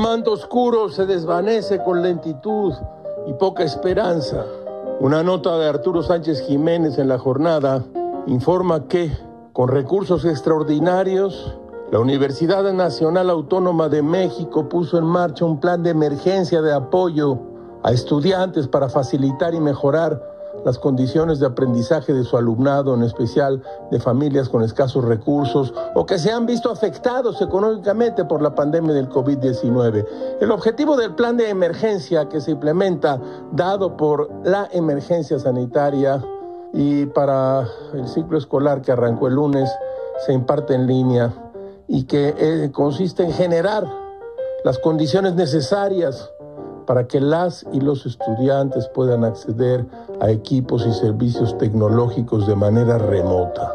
manto oscuro se desvanece con lentitud y poca esperanza. Una nota de Arturo Sánchez Jiménez en la jornada informa que, con recursos extraordinarios, la Universidad Nacional Autónoma de México puso en marcha un plan de emergencia de apoyo a estudiantes para facilitar y mejorar las condiciones de aprendizaje de su alumnado, en especial de familias con escasos recursos o que se han visto afectados económicamente por la pandemia del COVID-19. El objetivo del plan de emergencia que se implementa, dado por la emergencia sanitaria y para el ciclo escolar que arrancó el lunes, se imparte en línea y que eh, consiste en generar las condiciones necesarias para que las y los estudiantes puedan acceder a equipos y servicios tecnológicos de manera remota.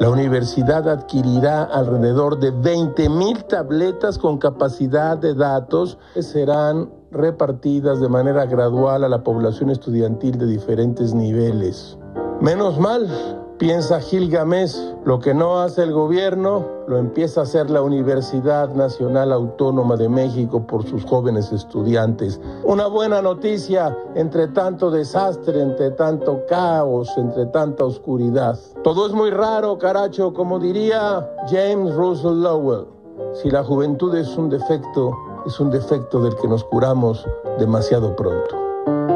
La universidad adquirirá alrededor de 20.000 tabletas con capacidad de datos que serán repartidas de manera gradual a la población estudiantil de diferentes niveles. Menos mal, Piensa Gilgamesh, lo que no hace el gobierno, lo empieza a hacer la Universidad Nacional Autónoma de México por sus jóvenes estudiantes. Una buena noticia entre tanto desastre, entre tanto caos, entre tanta oscuridad. Todo es muy raro, caracho, como diría James Russell Lowell. Si la juventud es un defecto, es un defecto del que nos curamos demasiado pronto.